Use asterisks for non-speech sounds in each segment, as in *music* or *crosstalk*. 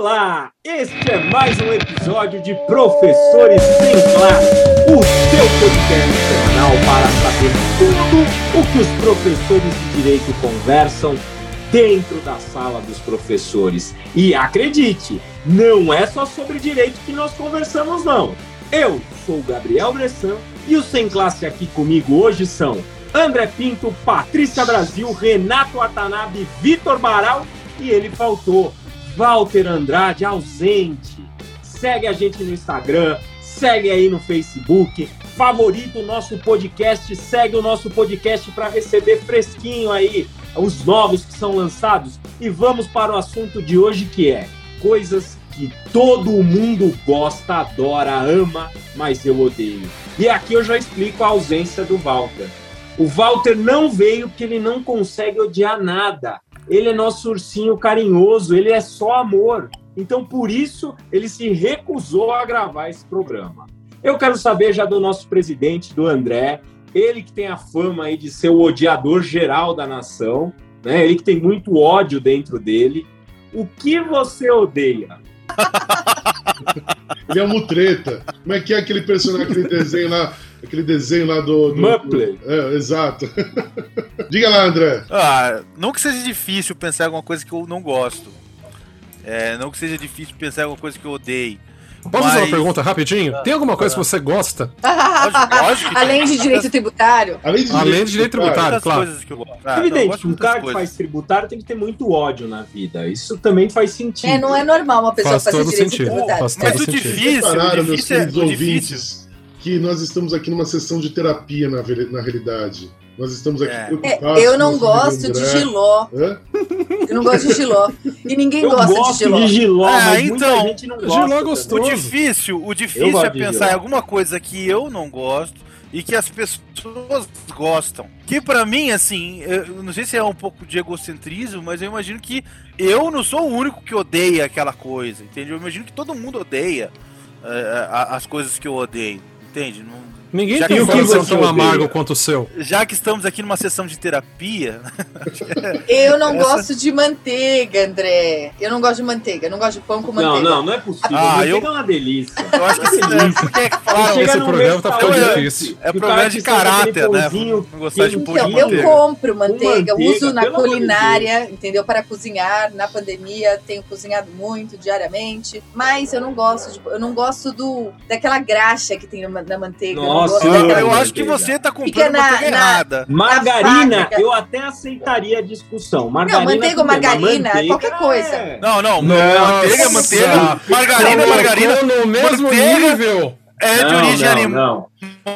Olá, este é mais um episódio de Professores Sem Classe, o seu podcast semanal para saber tudo o que os professores de direito conversam dentro da sala dos professores. E acredite, não é só sobre direito que nós conversamos, não. Eu sou o Gabriel Bressan e os Sem Classe aqui comigo hoje são André Pinto, Patrícia Brasil, Renato Watanabe, Vitor Baral e ele faltou, Walter Andrade, ausente. Segue a gente no Instagram, segue aí no Facebook, favorita o nosso podcast, segue o nosso podcast para receber fresquinho aí os novos que são lançados. E vamos para o assunto de hoje que é coisas que todo mundo gosta, adora, ama, mas eu odeio. E aqui eu já explico a ausência do Walter. O Walter não veio porque ele não consegue odiar nada. Ele é nosso ursinho carinhoso, ele é só amor. Então, por isso, ele se recusou a gravar esse programa. Eu quero saber já do nosso presidente, do André, ele que tem a fama aí de ser o odiador geral da nação, né? Ele que tem muito ódio dentro dele. O que você odeia? *laughs* Ele é um mutreta. Como é que é aquele personagem, aquele desenho lá, aquele desenho lá do. do Muppler. do- é, exato. *laughs* Diga lá, André. Ah, não que seja difícil pensar em alguma coisa que eu não gosto. É, não que seja difícil pensar em alguma coisa que eu odeio. Posso fazer uma pergunta rapidinho? Tem alguma coisa que você gosta? *laughs* Lógico, que. Além de direito tributário. Além de Além de direito tributário. Claro. coisas que eu gosto. Ah, É não, eu evidente gosto que um cara que coisas. faz tributário tem que ter muito ódio na vida. Isso também faz sentido. É, não é normal uma pessoa Faz fazer todo direito sentido. tributário. Faz Mas o sentido. difícil, o difícil é o difícil. Que nós estamos aqui numa sessão de terapia na, na realidade. Nós estamos aqui É. preocupados. É, eu não gosto de giló. Hã? Eu não gosto de giló. E ninguém Eu gosta gosto de giló. de giló, Ah, mas então, muita gente não gosta. giló é gostoso. O difícil, o difícil é pensar em alguma coisa que eu não gosto e que as pessoas gostam. Que pra mim, assim, eu não sei se é um pouco de egocentrismo, mas eu imagino que eu não sou o único que odeia aquela coisa, entende? Eu imagino que todo mundo odeia a- as coisas que eu odeio, entende? Não- Ninguém Já tem que um você coração tão amargo quanto o seu. já que estamos aqui numa sessão de terapia, *laughs* Eu não Essa- gosto de manteiga, André. Eu não gosto de manteiga. Eu não gosto de pão com Não, manteiga. não, não é possível. Ah, Manteiga eu- é uma delícia. eu acho que é, chega esse programa tá ficando difícil. É problema de caráter, né? Não gostar de pão Então, de eu compro manteiga, manteiga, uso na culinária, entendeu? Para cozinhar. Na pandemia, tenho cozinhado muito diariamente. Mas eu não gosto de. Eu não gosto do daquela graxa que tem na na manteiga. Nossa, eu não gosto Eu, acho que você tá comprando na- manteiga na- errada. Margarina, eu até aceitaria a discussão. Margarina, Não, manteiga ou margarina, manteiga qualquer coisa. é- Não, não, Nossa. manteiga, manteiga, margarina, margarina no mesmo manteiga- nível. é de Não, origem não, animal,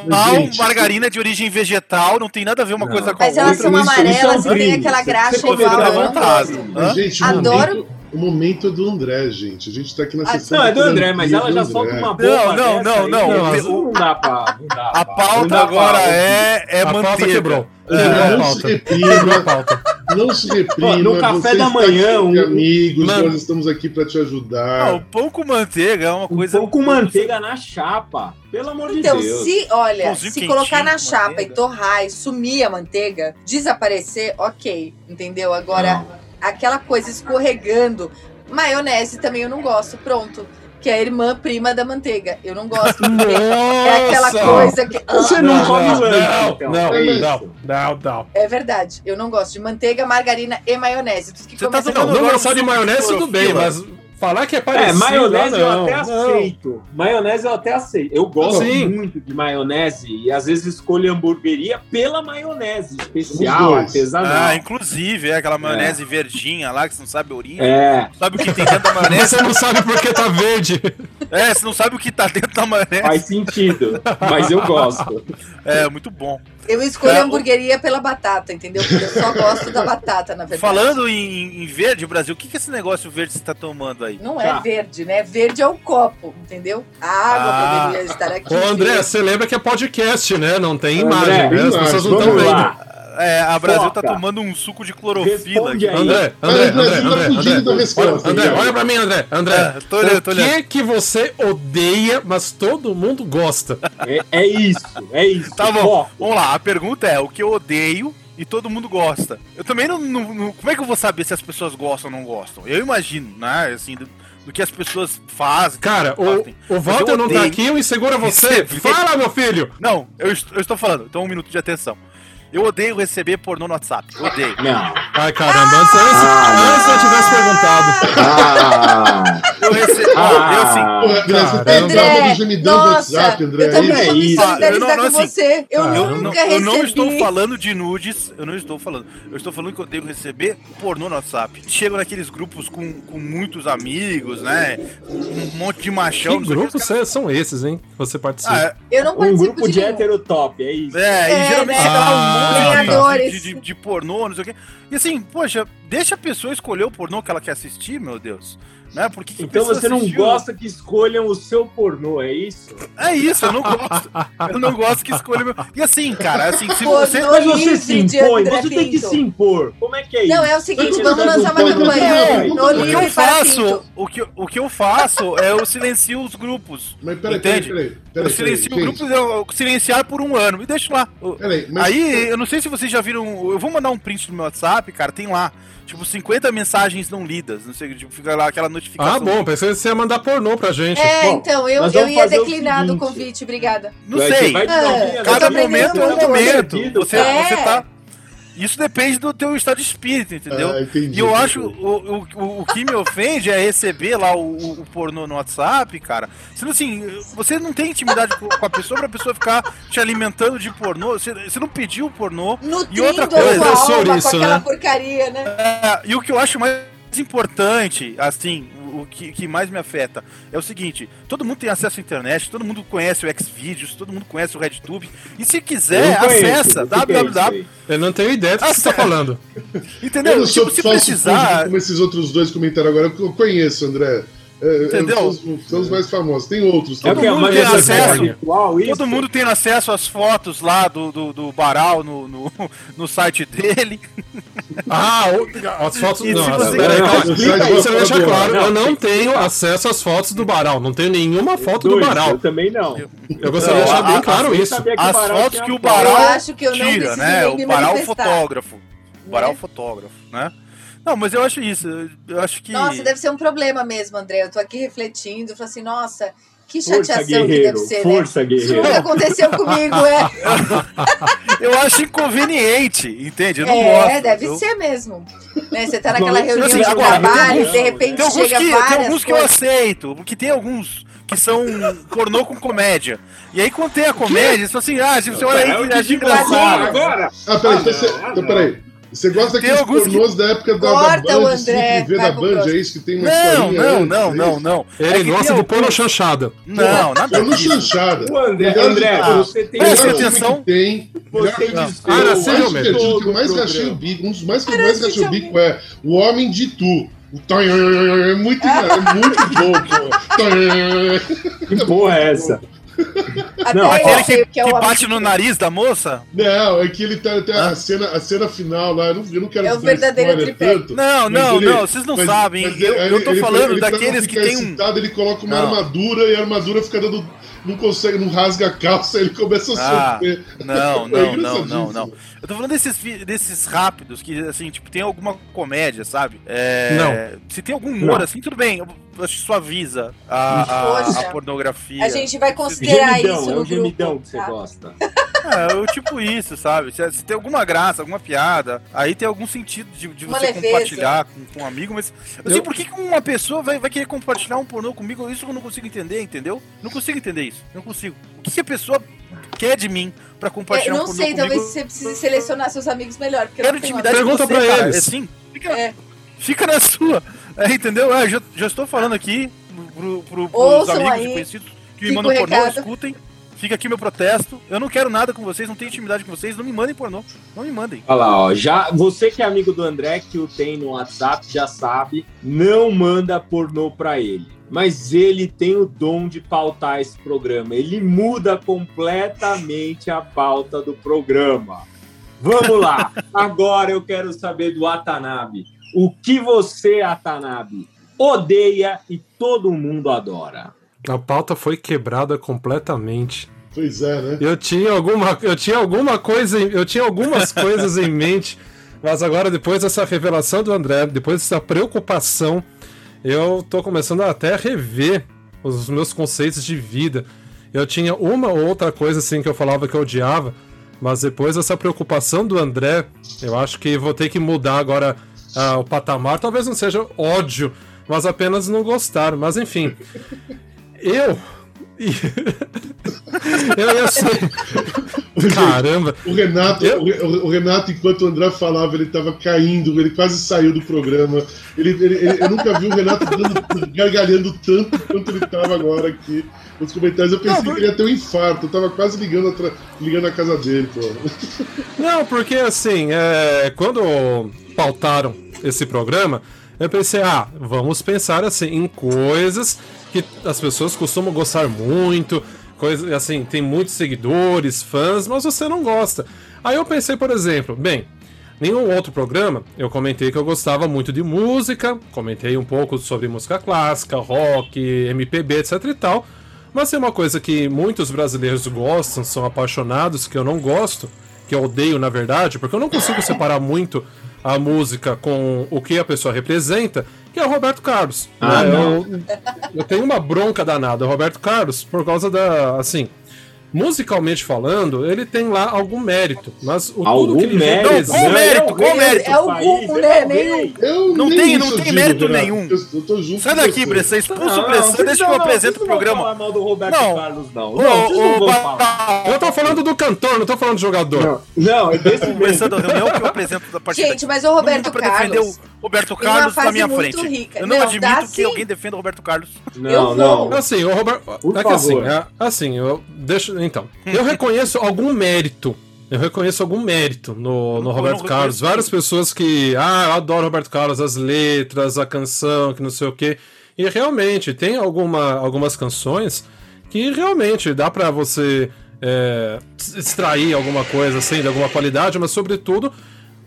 não. Margarina é de origem vegetal, não tem nada a ver uma Não. coisa com a Mas elas outra. são isso é amarelas e tem aquela Você- graxa igual. não o Adoro. O momento é do André, gente. A gente tá aqui na Ah, sessão Não, é do André, mas ela já André. solta uma Não, bomba não, dessa não, aí, não, o- Não dá pra... Não dá A não pauta dá agora pra- é, é a pauta manteiga. quebrou. Não Quebrou a se *laughs* reprima. Quebrou a pauta. Não se reprima. No café da manhã, aqui, um- amigos, Mano. nós estamos aqui para te Não, ajudar. o pão com manteiga é uma Um coisa... pão com manteiga na chapa. Pelo amor Então, de Deus. se, olha, Pãozinho se colocar na chapa manteiga. e torrar e sumir a manteiga, desaparecer, ok, entendeu? Agora, aquela coisa escorregando, maionese também eu não gosto, pronto. Que é a irmã prima da manteiga. Eu não gosto, *laughs* é aquela coisa que. Você não, Não, come não, não, então. não, É não, não, não. É verdade. Eu não gosto de manteiga, margarina e maionese. Tudo que Você tá com- Não, não gostar de maionese, tudo bem, mas falar que é É, parecido. maionese ah, eu não, até não. aceito. Maionese eu até aceito. Eu gosto Sim. muito de maionese e às vezes escolho hamburgueria pela maionese especial, artesanal. Ah, inclusive, é aquela maionese verdinha lá, que você não sabe a origem. É, Sabe o que tem dentro da maionese? Você não sabe por que tá verde. *laughs* É, você não sabe o que tá dentro da maionese. faz sentido, mas eu gosto. É, muito bom. Eu escolho É, a o- hamburgueria pela batata, entendeu? Porque eu só gosto da batata, na verdade. Falando em, em verde, Brasil, o que, que esse negócio verde você tá tomando aí? Não é Tá. verde, né? Verde é o copo, entendeu? A água Ah. poderia estar aqui. Ô, André, verde. você lembra que é podcast, né? Não tem André, imagem, né? As pessoas não estão vendo. É, a Brasil tá Foca. tomando um suco de clorofila aqui. André, André, André, tá André, fugindo André. da resposta, Olha, André, né? olha pra mim, André. André, É, tô olhando, tô o que olhando. é que você odeia, mas todo mundo gosta? É, é isso, é isso. Tá bom, Foco. vamos lá. A pergunta é: o que eu odeio e todo mundo gosta? Eu também não, não- não- Como é que eu vou saber se as pessoas gostam ou não gostam? Eu imagino, né? Assim, do, do que as pessoas fazem. Cara, fazem. o, o Walter não tá aqui, eu insegura você. Fala, meu filho! Não, eu, eu estou falando, então um minuto de atenção. Eu odeio receber pornô no WhatsApp. Odeio. Não. Ai, caramba, antes, antes, Ah, antes eu tivesse perguntado. Ah, Eu recebo. Ah. eu assim. André, você tá gemidão do WhatsApp, André. eu também é isso. solidarizar Eu não- não, assim, você. Eu cara, Eu não, nunca eu recebi. não estou falando de nudes, eu não estou falando. Eu estou falando que eu odeio receber pornô no WhatsApp. Chego naqueles grupos com, com muitos amigos, né? Um monte de machão. Que grupos os caras- são esses, hein? Você participa? Ah, Eu não um participo grupo de nenhum. heterotop, é isso. é, É, e geralmente né? chega lá um de, de, de pornô, não sei o quê. E assim, poxa, deixa a pessoa escolher o pornô que ela quer assistir, meu Deus. Né? Por que que Então você não gosta que escolham o seu pornô, é isso? É isso, eu não gosto. Eu não gosto que escolha meu. E assim, cara, assim, se você. Mas você se impõe, André você tem que se impor. Como é que é isso? Não, é o seguinte, vamos lançar uma você vai campanha. no- No O que eu faço, o que, o que eu faço é eu silencio os grupos. Mas peraí, peraí, Entende? peraí. Eu peraí, silencio peraí, o gente. grupo, eu silenciar por um ano e deixo lá. Eu- Peraí, mas Aí, eu não sei se vocês já viram. Eu vou mandar um print no meu WhatsApp, cara, tem lá. Tipo, 50 mensagens não lidas. Não sei, tipo, fica lá aquela notificação. Ah, bom, pensei que você ia mandar pornô pra gente. É, Bom, então, eu, eu ia declinar do convite, obrigada. Não sei. É, eu Cada momento é um momento. Você, cara. você tá. Isso depende do teu estado de espírito, entendeu? Ah, entendi, e eu entendi. acho o, o, o que me ofende é receber lá o, o- pornô no WhatsApp, cara. Sendo assim, você não tem intimidade com a pessoa pra pessoa ficar te alimentando de pornô. Você, você não pediu o pornô. Nutrindo outra a coisa, sua é alma isso, com aquela né? porcaria, né? É, e o que eu acho mais importante, assim, o, que, que mais me afeta é o seguinte: todo mundo tem acesso à internet, todo mundo conhece o Xvideos, todo mundo conhece o RedTube. E se quiser, conheço, acessa é www. Eu não tenho ideia do que você tá sério? falando. *laughs* Entendeu? Eu não sou Tipo, se precisar. como esses outros dois comentaram agora, eu conheço, André. É, Entendeu? São os, são os mais famosos. Tem outros É o também. que? mundo tem acesso. virtual, isso? Todo mundo tem acesso às fotos lá do, do, do Baral no, no, *laughs* no site dele. *laughs* Ah, o- as fotos. E Não, as- você- peraí, calma. você deixa claro. não. Eu não tenho acesso às fotos do Baral. Não tenho nenhuma foto do Baral. Eu também não. Eu gostaria de deixar Não, bem claro isso. As fotos que o. Baral tira, né? O Baral manifestar. fotógrafo. O Baral Né? fotógrafo, né? Não, mas eu acho isso. Eu acho que. Nossa, deve ser um problema mesmo, André. Eu tô aqui refletindo, falo assim, nossa, que Força, chateação que guerreiro. deve ser, Força, né? Isso guerreiro. nunca aconteceu comigo, é. *laughs* Eu acho inconveniente, entende? Eu não é, gosto. deve eu... ser mesmo. Né? Você tá naquela Não, reunião assim, de agora, tem trabalho, alguns- de repente Tem chega que, tem várias alguns que eu coisas. aceito, porque tem alguns que são pornô com comédia. E aí quando tem a comédia, você fala assim, ah, você olha aí que acha engraçado. Agora, Ah, peraí, Ah, então, você, não, ah, então, não. peraí. Você gosta Tem daqueles alguns que- pornôs da época da, Corta da o Band, André, vai da Band, é isso que tem uma Não, historinha não, não, é não, não. É Ele gosta alguns- porno chanchada. Não, nada Eu não disso. chanchada. O André, André, você tem Presta atenção. que tem. Você Ah, o mesmo. divertido, que mais o o bico, um dos mais que eu mais esse rachei o bico é O Homem de Tu. O É muito, é muito bom. Que porra é essa? *laughs* *laughs* Até Não, Aquele que, que é que bate no nariz da moça? Não, é que ele tá, tem Hã? a, cena, a cena final lá, eu não, eu não quero É o verdadeiro tripé. tanto, Não, não, ele- não, vocês não mas- sabem. mas eu, ele- eu tô ele- falando daqueles que tem um. excitado, ele coloca uma Não. armadura e a armadura fica dando. Não consegue, não rasga a calça, ele começa a Ah, sofrer. Não, *laughs* É não, não, não, não. Eu tô falando desses, desses rápidos que, assim, tipo, tem alguma comédia, sabe? É, Não. Se tem algum humor, Não. assim, tudo bem. Eu suaviza a, a, a pornografia. A gente vai considerar Gemidão, isso é no o gemidão grupo. que você tá? gosta. *laughs* É, eu, tipo isso, sabe? Se, se tem alguma graça, alguma piada, aí tem algum sentido de, de você leveza. compartilhar com, com um amigo, mas. Assim, Eu- por que, uma pessoa vai, vai querer compartilhar um pornô comigo? Isso eu não consigo entender, entendeu? Não consigo entender isso. Não consigo. O que, que a pessoa quer de mim pra É, compartilhar eu um não pornô sei, comigo? talvez você precise selecionar seus amigos melhor. Eu quero não intimidade. Pergunta você, pra cara. eles. É assim, fica, É. fica na sua. É, entendeu? É, já, já estou falando aqui pro, pro, pros Ouçam amigos aí. e conhecidos que me Fica mandam o pornô, recado. escutem. Fica aqui meu protesto. Eu não quero nada com vocês, não tenho intimidade com vocês. Não me mandem pornô. Não me mandem. Olha lá, ó. Já, você que é amigo do André, que o tem no WhatsApp, já sabe, não manda pornô pra ele. Mas ele tem o dom de pautar esse programa. Ele muda completamente a pauta do programa. Vamos lá. *laughs* Agora eu quero saber do Atanabe. O que você, Atanabe, odeia e todo mundo adora? A pauta foi quebrada completamente. Pois é, né? Eu tinha alguma, eu tinha alguma coisa, eu tinha algumas *laughs* coisas em mente, mas agora depois dessa revelação do André, depois dessa preocupação, eu tô começando até a rever os meus conceitos de vida. Eu tinha uma ou outra coisa assim que eu falava que eu odiava, mas depois dessa preocupação do André, eu acho que vou ter que mudar agora ah, o patamar. Talvez não seja ódio, mas apenas não gostar. Mas enfim, *laughs* eu. *laughs* eu ia ser. Caramba! O Renato, Eu- o, Renato, enquanto o André falava, ele tava caindo, ele quase saiu do programa. Ele, ele- ele- eu nunca vi o Renato dando- gargalhando tanto quanto ele tava agora aqui nos comentários. Eu pensei Não, que ele ia ter um infarto, eu tava quase ligando, atra- ligando a casa dele, pô. Não, porque assim, é, quando pautaram esse programa, eu pensei, ah, vamos pensar assim em coisas que as pessoas costumam gostar muito, coisas assim, tem muitos seguidores, fãs, mas você não gosta. Aí eu pensei, por exemplo, bem, nenhum outro programa eu comentei que eu gostava muito de música, comentei um pouco sobre música clássica, rock, MPB, etc e tal. Mas tem uma coisa que muitos brasileiros gostam, são apaixonados, que eu não gosto, que eu odeio na verdade, porque eu não consigo separar muito a música com o que a pessoa representa, que é o Roberto Carlos. Ah, né? não. eu, eu tenho uma bronca danada, o Roberto Carlos, por causa da. assim. Musicalmente falando, ele tem lá algum mérito, mas o tudo Algum que ele mérito. mérito? Não, Qual é o mérito? É o é né? o. Eu Não tem- não tem digo, mérito Renato. nenhum. Eu, eu tô junto Sai daqui. Bressan, expulsa o Não, Bressan, deixa que não- eu apresento o não programa. falar mal do Roberto Não. Carlos, não. Não, não. Eu tô falando do cantor, não tô falando do jogador. Não, não, é desse mesmo. Começando a reunião que eu apresento da partida. Gente, mas o Roberto Não Carlos. o Roberto Carlos na minha frente. rica. Eu não, Não, admito que sim. alguém defenda o Roberto Carlos. Não, Eu não. Assim, o Roberto. É que assim, é, assim, eu deixo. Então, eu reconheço algum mérito. Eu reconheço algum mérito no, no Roberto Carlos. Várias pessoas que. Ah, eu adoro o Roberto Carlos, as letras, a canção, que não sei o quê. E realmente, tem alguma, algumas canções que realmente dá pra você é, extrair alguma coisa assim, de alguma qualidade, mas sobretudo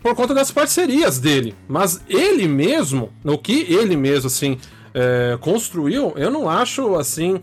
por conta das parcerias dele. Mas ele mesmo, o que ele mesmo, assim, é, construiu, eu não acho, assim,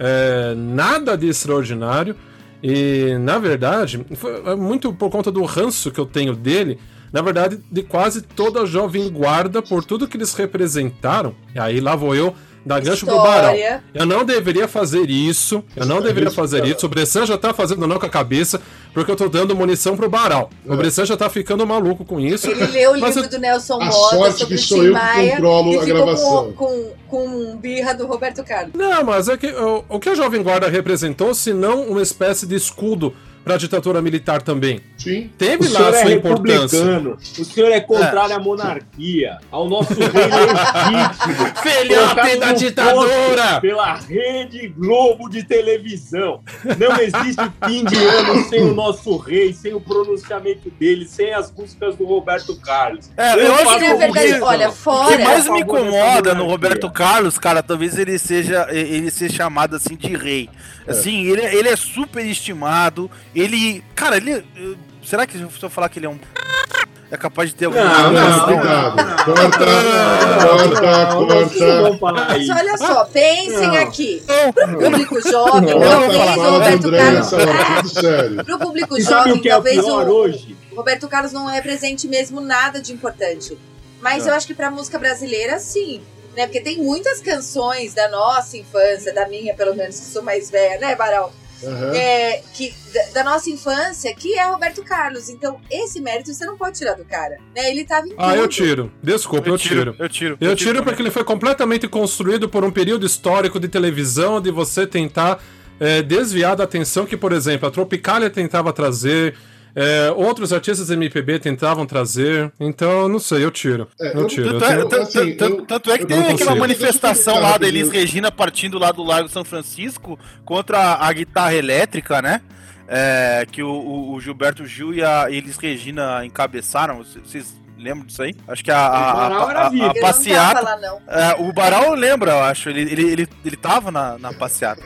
é, nada de extraordinário. E, na verdade, foi é muito por conta do ranço que eu tenho dele, na verdade, de quase toda a Jovem Guarda, por tudo que eles representaram. E aí lá vou eu dar gancho pro Barão. Eu não deveria fazer isso. Eu não deveria fazer isso. O Bressan já tá fazendo não com a cabeça, porque eu tô dando munição pro Baral. O Bressan já tá ficando maluco com isso. Ele leu o livro eu- do Nelson A Moda sorte sobre que o sou Tim Maia controlo e a ficou gravação. com, com, com birra do Roberto Carlos. Não, mas é que o, o que a Jovem Guarda representou, se não uma espécie de escudo pra ditadura militar também. Sim. Teve O lá a é sua importância. republicano, o senhor é contrário à monarquia, ao nosso rei legítimo. *laughs* Filhote da ditadura! Pela Rede Globo de televisão. Não existe *laughs* fim de ano sem o nosso rei, sem o pronunciamento dele, sem as músicas do Roberto Carlos. É, eu acho Mas, que o verdade, que- olha, O que fora. mais me favor, incomoda no. Roberto Carlos, cara, talvez ele seja ele seja chamado assim de rei. Assim, ele, ele é super estimado. Ele, cara, ele eh, será que se eu falar que ele é um é capaz de ter alguma Não, Não, não, não, cuidado. Corta, corta, Não, corta. Mas olha só, pensem Não. aqui. Pro público jovem, talvez o Roberto André Carlos. Pro público E sabe jovem, o que é o talvez o hoje? Roberto Carlos não represente mesmo nada de importante. Mas É. eu acho que pra música brasileira, sim. Né? Porque tem muitas canções da nossa infância, da minha, pelo menos, que sou mais velha, né, Baral? Aham. É, que, da, da nossa infância, que é Roberto Carlos. Então, esse mérito você não pode tirar do cara. Né? Ele tava em Ah, eu tiro. Desculpa, eu tiro. Eu tiro. Eu tiro porque ele foi completamente construído por um período histórico de televisão de você tentar é, desviar da atenção que, por exemplo, a Tropicália tentava trazer, é, outros artistas MPB tentavam trazer. Então, não sei, eu tiro. É, eu eu- tiro. Tanto é, assim, tanto- tanto é que tem aquela consigo. manifestação lá da Elis. Regina partindo lá do Largo São Francisco contra a guitarra elétrica, né? É, que o, o- o Gilberto Gil e a Elis Regina encabeçaram. Vocês- Vocês lembram disso aí? Acho que a, a, O Baral a- era a- a passeata. lá, não. é, o Baral lembra, eu acho. Ele, ele, ele, ele tava na, na passeata.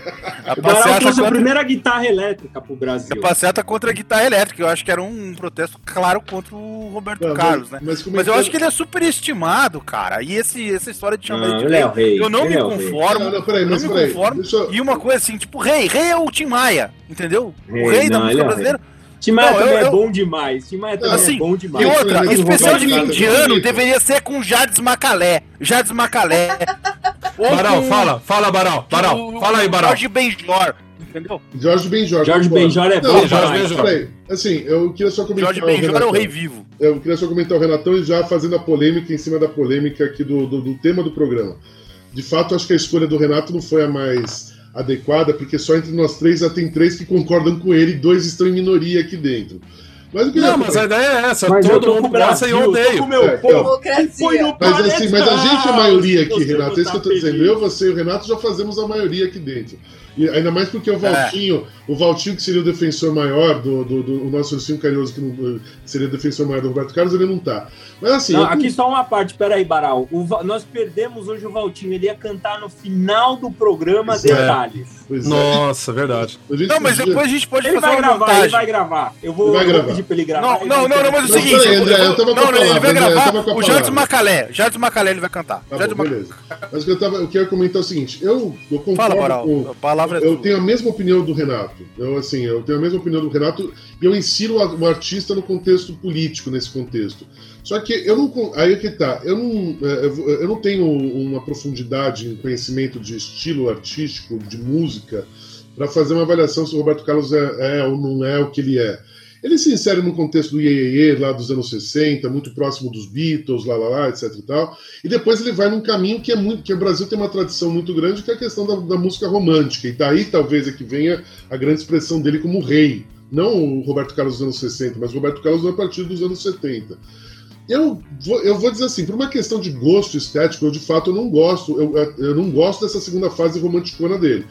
A O Baral passeata trouxe a contra- primeira guitarra elétrica pro a Brasil. passeata contra a guitarra elétrica. Eu acho que era um protesto claro contra o Roberto Não, Carlos, né? mas, mas, Mas eu comentando- acho que ele é super estimado, cara. E esse, essa história de chamar ele de é rei, rei. eu não ele me é rei. conformo. Não, não, peraí, eu mas não me conformo. eu- E uma coisa assim, tipo, rei, rei é o Tim Maia, entendeu? o Rei, rei da música é brasileira. Tim Maia Não, também eu- é eu- bom demais. Tim Maia também Assim, é bom E demais. outra, Mas o especial de fim de é ano deveria ser com Jardim Macalé. Jardim Macalé. *laughs* Com fala, fala, Baral. Baral, o- fala aí, o Baral. Jorge Benjor. Entendeu? Jorge Benjor. Jorge. Benjor é Não, bom Jorge Benjor. Assim, eu queria só comentar. Jorge Benjor é o rei vivo. Eu queria só comentar o Renatão e já fazendo a polêmica em cima da polêmica aqui do, do, do tema do programa. De fato, acho que a escolha do Renato não foi a mais adequada, porque só entre nós três já tem três que concordam com ele e dois estão em minoria aqui dentro. Mas o que eu Não, ia mas a ideia é essa. Mas Todo mundo gosta e eu tô odeio. com o meu É, povo. No Mas assim, mas a gente é a maioria aqui, Renato. É isso que eu tô tá dizendo. Eu, você e o Renato já fazemos a maioria aqui dentro. E ainda mais porque o Valtinho, o Valtinho, que seria o defensor maior do, do, do- nosso Ursinho Carinhoso, que, não- que seria o defensor maior do Roberto Carlos, ele não tá. Mas assim, Não, eu- aqui só uma parte, peraí, Baral. O nós perdemos hoje o Valtinho. Ele ia cantar no final do programa Pois é. detalhes. é. Nossa, verdade. A gente Não, mas podia- depois a gente pode Ele fazer vai uma gravar, ele montagem. vai gravar. Eu vou, Ele vai eu vou gravar. pedir pra ele gravar. Não, Ele não, não, não, mas é o seguinte. peraí, eu- André, eu tava com a não, não, ele vai palavra, André, eu gravar tava com a o Jardim palavra. Macalé. Jardim Macalé ele vai cantar. Tá Jardim bom, Macalé. beleza. Mas o que eu, tava, eu quero comentar é o seguinte: eu, eu concordo Fala, Baral. com. Palavra é Eu tua. tenho a mesma opinião do Renato. Eu, assim, eu tenho a mesma opinião do Renato e eu ensino a- um artista no contexto político, nesse contexto. Só que eu não. Aí é que tá. Eu não, é, eu não tenho uma profundidade em conhecimento de estilo artístico, de música, para fazer uma avaliação se o Roberto Carlos é, é ou não é o que ele é. Ele se insere no contexto do Iê lá dos anos 60, muito próximo dos Beatles, lá, lá, lá, etc e tal. E depois ele vai num caminho que é muito. que o Brasil tem uma tradição muito grande, que é a questão da, da música romântica. E daí talvez é que venha a grande expressão dele como rei. Não o Roberto Carlos dos anos 60, mas o Roberto Carlos a partir dos anos 70. Eu vou, eu vou dizer assim, por uma questão de gosto estético, eu de fato eu não gosto, eu, eu não gosto dessa segunda fase romanticona dele.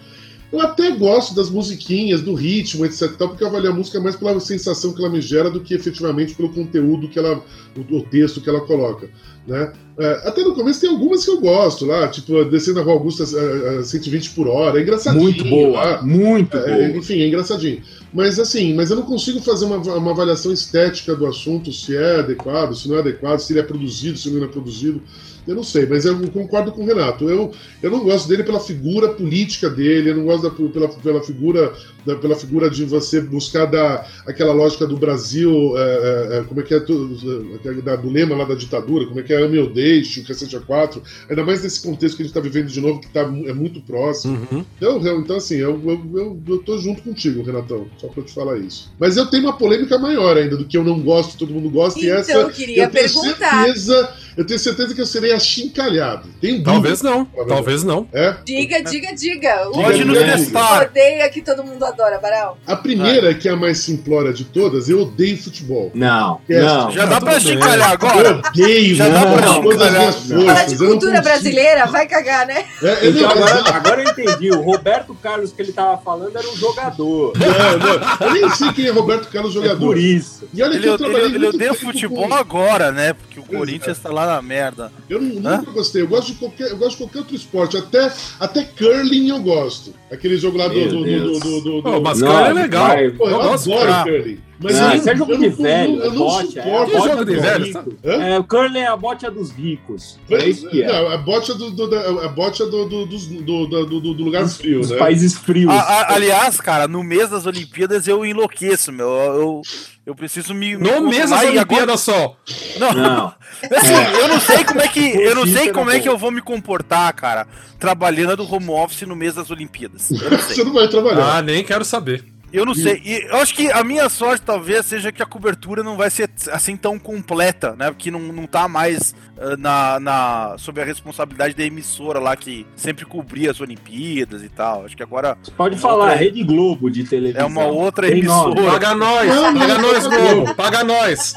Eu até gosto das musiquinhas, do ritmo, etc. tal, porque eu avalio a música mais pela sensação que ela me gera do que efetivamente pelo conteúdo que ela. o texto que ela coloca. Né? É, até no começo tem algumas que eu gosto lá, tipo Descendo a Rua Augusta a, a 120 por hora, é engraçadinho. Muito boa, lá. muito É, boa. enfim, é engraçadinho. Mas assim, mas eu não consigo fazer uma, uma avaliação estética do assunto, se é adequado, se não é adequado, se ele é produzido, se não é produzido. Eu não sei, mas eu concordo com o Renato. Eu, eu não gosto dele pela figura política dele, eu não gosto da, pela, pela figura da, pela figura de você buscar da, aquela lógica do Brasil, é, é, é, como é que é, é, da- do lema lá da ditadura, como é que é ame ou deixe, o cacete a quatro, ainda mais nesse contexto que a gente está vivendo de novo, que tá, é muito próximo. Uhum. Eu, eu- então, assim, eu, eu, eu, eu tô junto contigo, Renatão, só pra te falar isso. Mas eu tenho uma polêmica maior ainda, do que eu não gosto, todo mundo gosta, e Então, essa. eu queria eu tenho perguntar. certeza, eu tenho certeza que eu serei achincalhado. Tem dúvida. Talvez não, talvez não. É. Diga, diga, diga. Pode Diga, nos testar. Odeia que todo mundo adora, Baral. A primeira, que é a mais simplória de todas, eu odeio futebol. Não, É, não. Já Tá dá pra tudo bem. chincalhar Eu agora? odeio, Já dá não, pra com todas as minhas chincalhar. forças. Falar de cultura brasileira, vai cagar, né? É, é, Então não, agora, agora eu entendi. O Roberto Carlos que ele tava falando era um jogador. Não, não, eu nem sei quem é Roberto Carlos É jogador. por isso. E olha Ele, que eu ele, trabalhei ele muito odeia tempo futebol agora, né? Porque o Pois Corinthians é. tá lá na merda. Eu Hã? nunca gostei. Eu gosto de qualquer, eu gosto de qualquer outro esporte. Até, até curling eu gosto. Aquele jogo lá do. Meu do, do, do, do, do- Pô, mas Não, cara é legal. Pô, eu, eu adoro curling. Mas Não, eu, isso é jogo eu de não, velho, eu não é a suporto. Bote jogo de dos velho? É, o curling é a bote dos ricos. É isso que é. Não, a bote do, do, a bote do, do, dos- do, do, do, do lugar frio, Os né? países frios. A- a- aliás, cara, no mês das Olimpíadas eu enlouqueço, meu. Eu, eu preciso me. me No mês das e agora- Olimpíadas só. Não, Não. *laughs* assim, eu não sei como é que. *laughs* Eu não sei como era é que eu vou me comportar, cara, trabalhando do home office no mês das Olimpíadas. Não. *laughs* Você não vai trabalhar. Ah, nem quero saber. Eu não sei. E eu acho que a minha sorte talvez seja que a cobertura não vai ser assim tão completa, né? Porque não, não tá mais ah, na, na, sob a responsabilidade da emissora lá que sempre cobria as Olimpíadas e tal. Acho que agora Você pode falar outra- Rede Globo de televisão. é uma outra Tem nome. emissora. Paga nós, Não, paga não, nós. Globo, paga nós.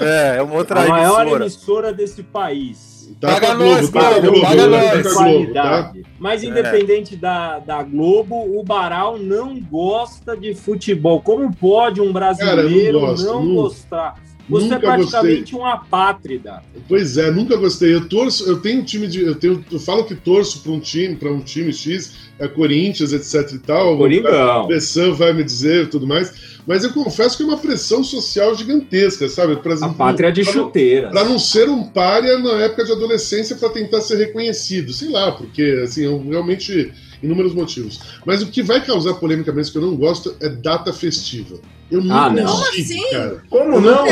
É, é uma outra A maior emissora. emissora desse país. Tá Paga nós, tá Globo, paga tá nós. tá? qualidade. Mas É. independente da, da Globo, o Baral não gosta de futebol. Como pode um brasileiro Cara, não gosto, não nu- gostar? Você nunca é praticamente um apátrida. Pois é, nunca gostei. Eu torço, eu tenho um time de. Eu, tenho, eu falo que torço para um time, para um time X, é Corinthians, etc e tal. Coringão. A pressão vai me dizer tudo mais. Mas eu confesso que é uma pressão social gigantesca, sabe? Pra, A pátria de pra não- chuteiras. Pra não ser um párea na época de adolescência para tentar ser reconhecido. Sei lá, porque, assim, eu realmente. Inúmeros motivos. Mas o que vai causar polêmica mesmo que eu não gosto é data festiva. Eu não Ah, não. Como consigo, assim? cara. Como não?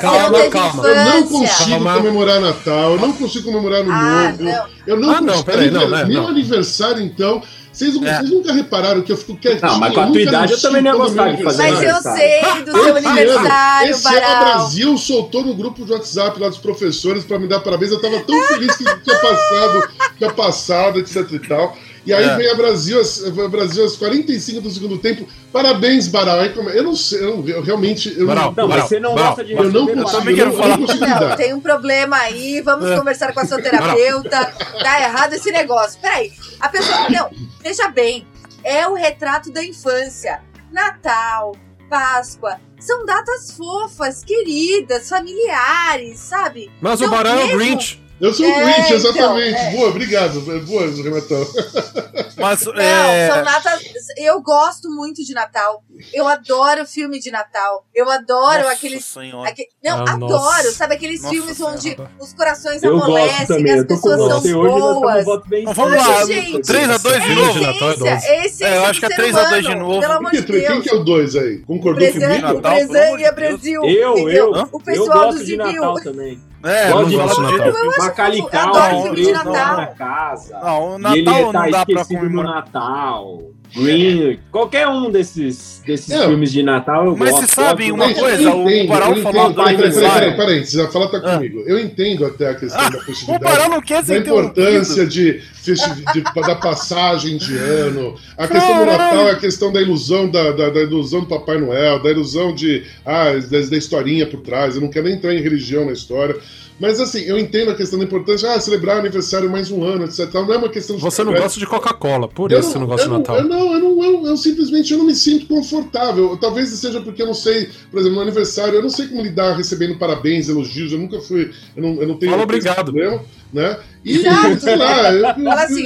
Calma, não teve calma. Eu não consigo Calma. comemorar Natal, eu não consigo comemorar Ano Ah, Novo. não. Eu não Ah, não, consigo. peraí, não, né, Meu não. aniversário, então. Vocês, É. vocês nunca repararam que eu fico quietinho? Não, mas com a tua idade eu também não ia no gostar meu de fazer Mas eu sei do seu aniversário, esse ano o. Brasil soltou no grupo de WhatsApp lá dos professores para me dar parabéns. Eu tava tão feliz que tinha passado, tinha passado, etc e tal. E aí É. vem a Brasil, às- a Brasil aos 45 do segundo tempo. Parabéns, Baral. Eu não sei, eu, eu realmente. Eu, Baral, Não, Baral, você não Baral, gosta de eu não consigo, também eu quero não, eu falar. não Não, tem um problema aí, vamos É. conversar com a sua terapeuta. Tá errado esse negócio. Peraí, a pessoa. Não, veja bem, é o retrato da infância. Natal, Páscoa, são datas fofas, queridas, familiares, sabe? Mas o Não, Barão é o mesmo? Grinch. Eu sou o É, Grinch, então, exatamente. é. Boa, obrigado. Boa, Renatão. *laughs* Mas Não, é, são datas. Eu gosto muito de Natal. Eu adoro filme de Natal. Eu adoro Nossa aqueles. Aque- Não, Ah, adoro, nossa. sabe aqueles Nossa filmes onde Senhora. os corações Eu amolecem, as pessoas são Hoje boas. Então vamos lá, gente. 3 a 2 de É novo. Natal é dose. é É, eu acho que é ser 3 a 2 de novo. Pelo amor Quem, de quem Deus. que é o dois aí? O Concordou Brezan, comigo? Natal, o pelo Brezan e. Brasil. Eu, eu, O eu pessoal gosto do de civil. Natal também. É, Eu não não gosto de. Natal. Macalical, adoro filme de Natal. na casa. Não, o e ele Natal tá não dá pra comemorar. Natal. Green, qualquer um desses, desses Não. filmes de Natal eu Mas gosto. vocês sabem gosto uma coisa, eu o entendo, Barão eu falou entendo. do Peraí, peraí, você fala tá Ah. comigo. Eu entendo até a questão da O possibilidade. Barão não quer da ser importância de, festi- de- da passagem de ano. A questão do Caralho. Natal é a questão da ilusão da, da, da ilusão do Papai Noel, da ilusão de ah, da, da historinha por trás. Eu não quero nem entrar em religião na história. Mas assim, eu entendo a questão da importância, ah, celebrar aniversário mais um ano, etc. Não é uma questão de Você não gosta de Coca-Cola, por eu isso você não gosta de Natal. Eu não, eu não, eu, eu simplesmente eu não me sinto confortável. Talvez seja porque eu não sei, por exemplo, no aniversário, eu não sei como lidar recebendo parabéns, elogios. Eu nunca fui, eu não, eu não tenho Fala obrigado. problema, né? E Exato. sei lá, eu, *laughs* eu, Fala assim,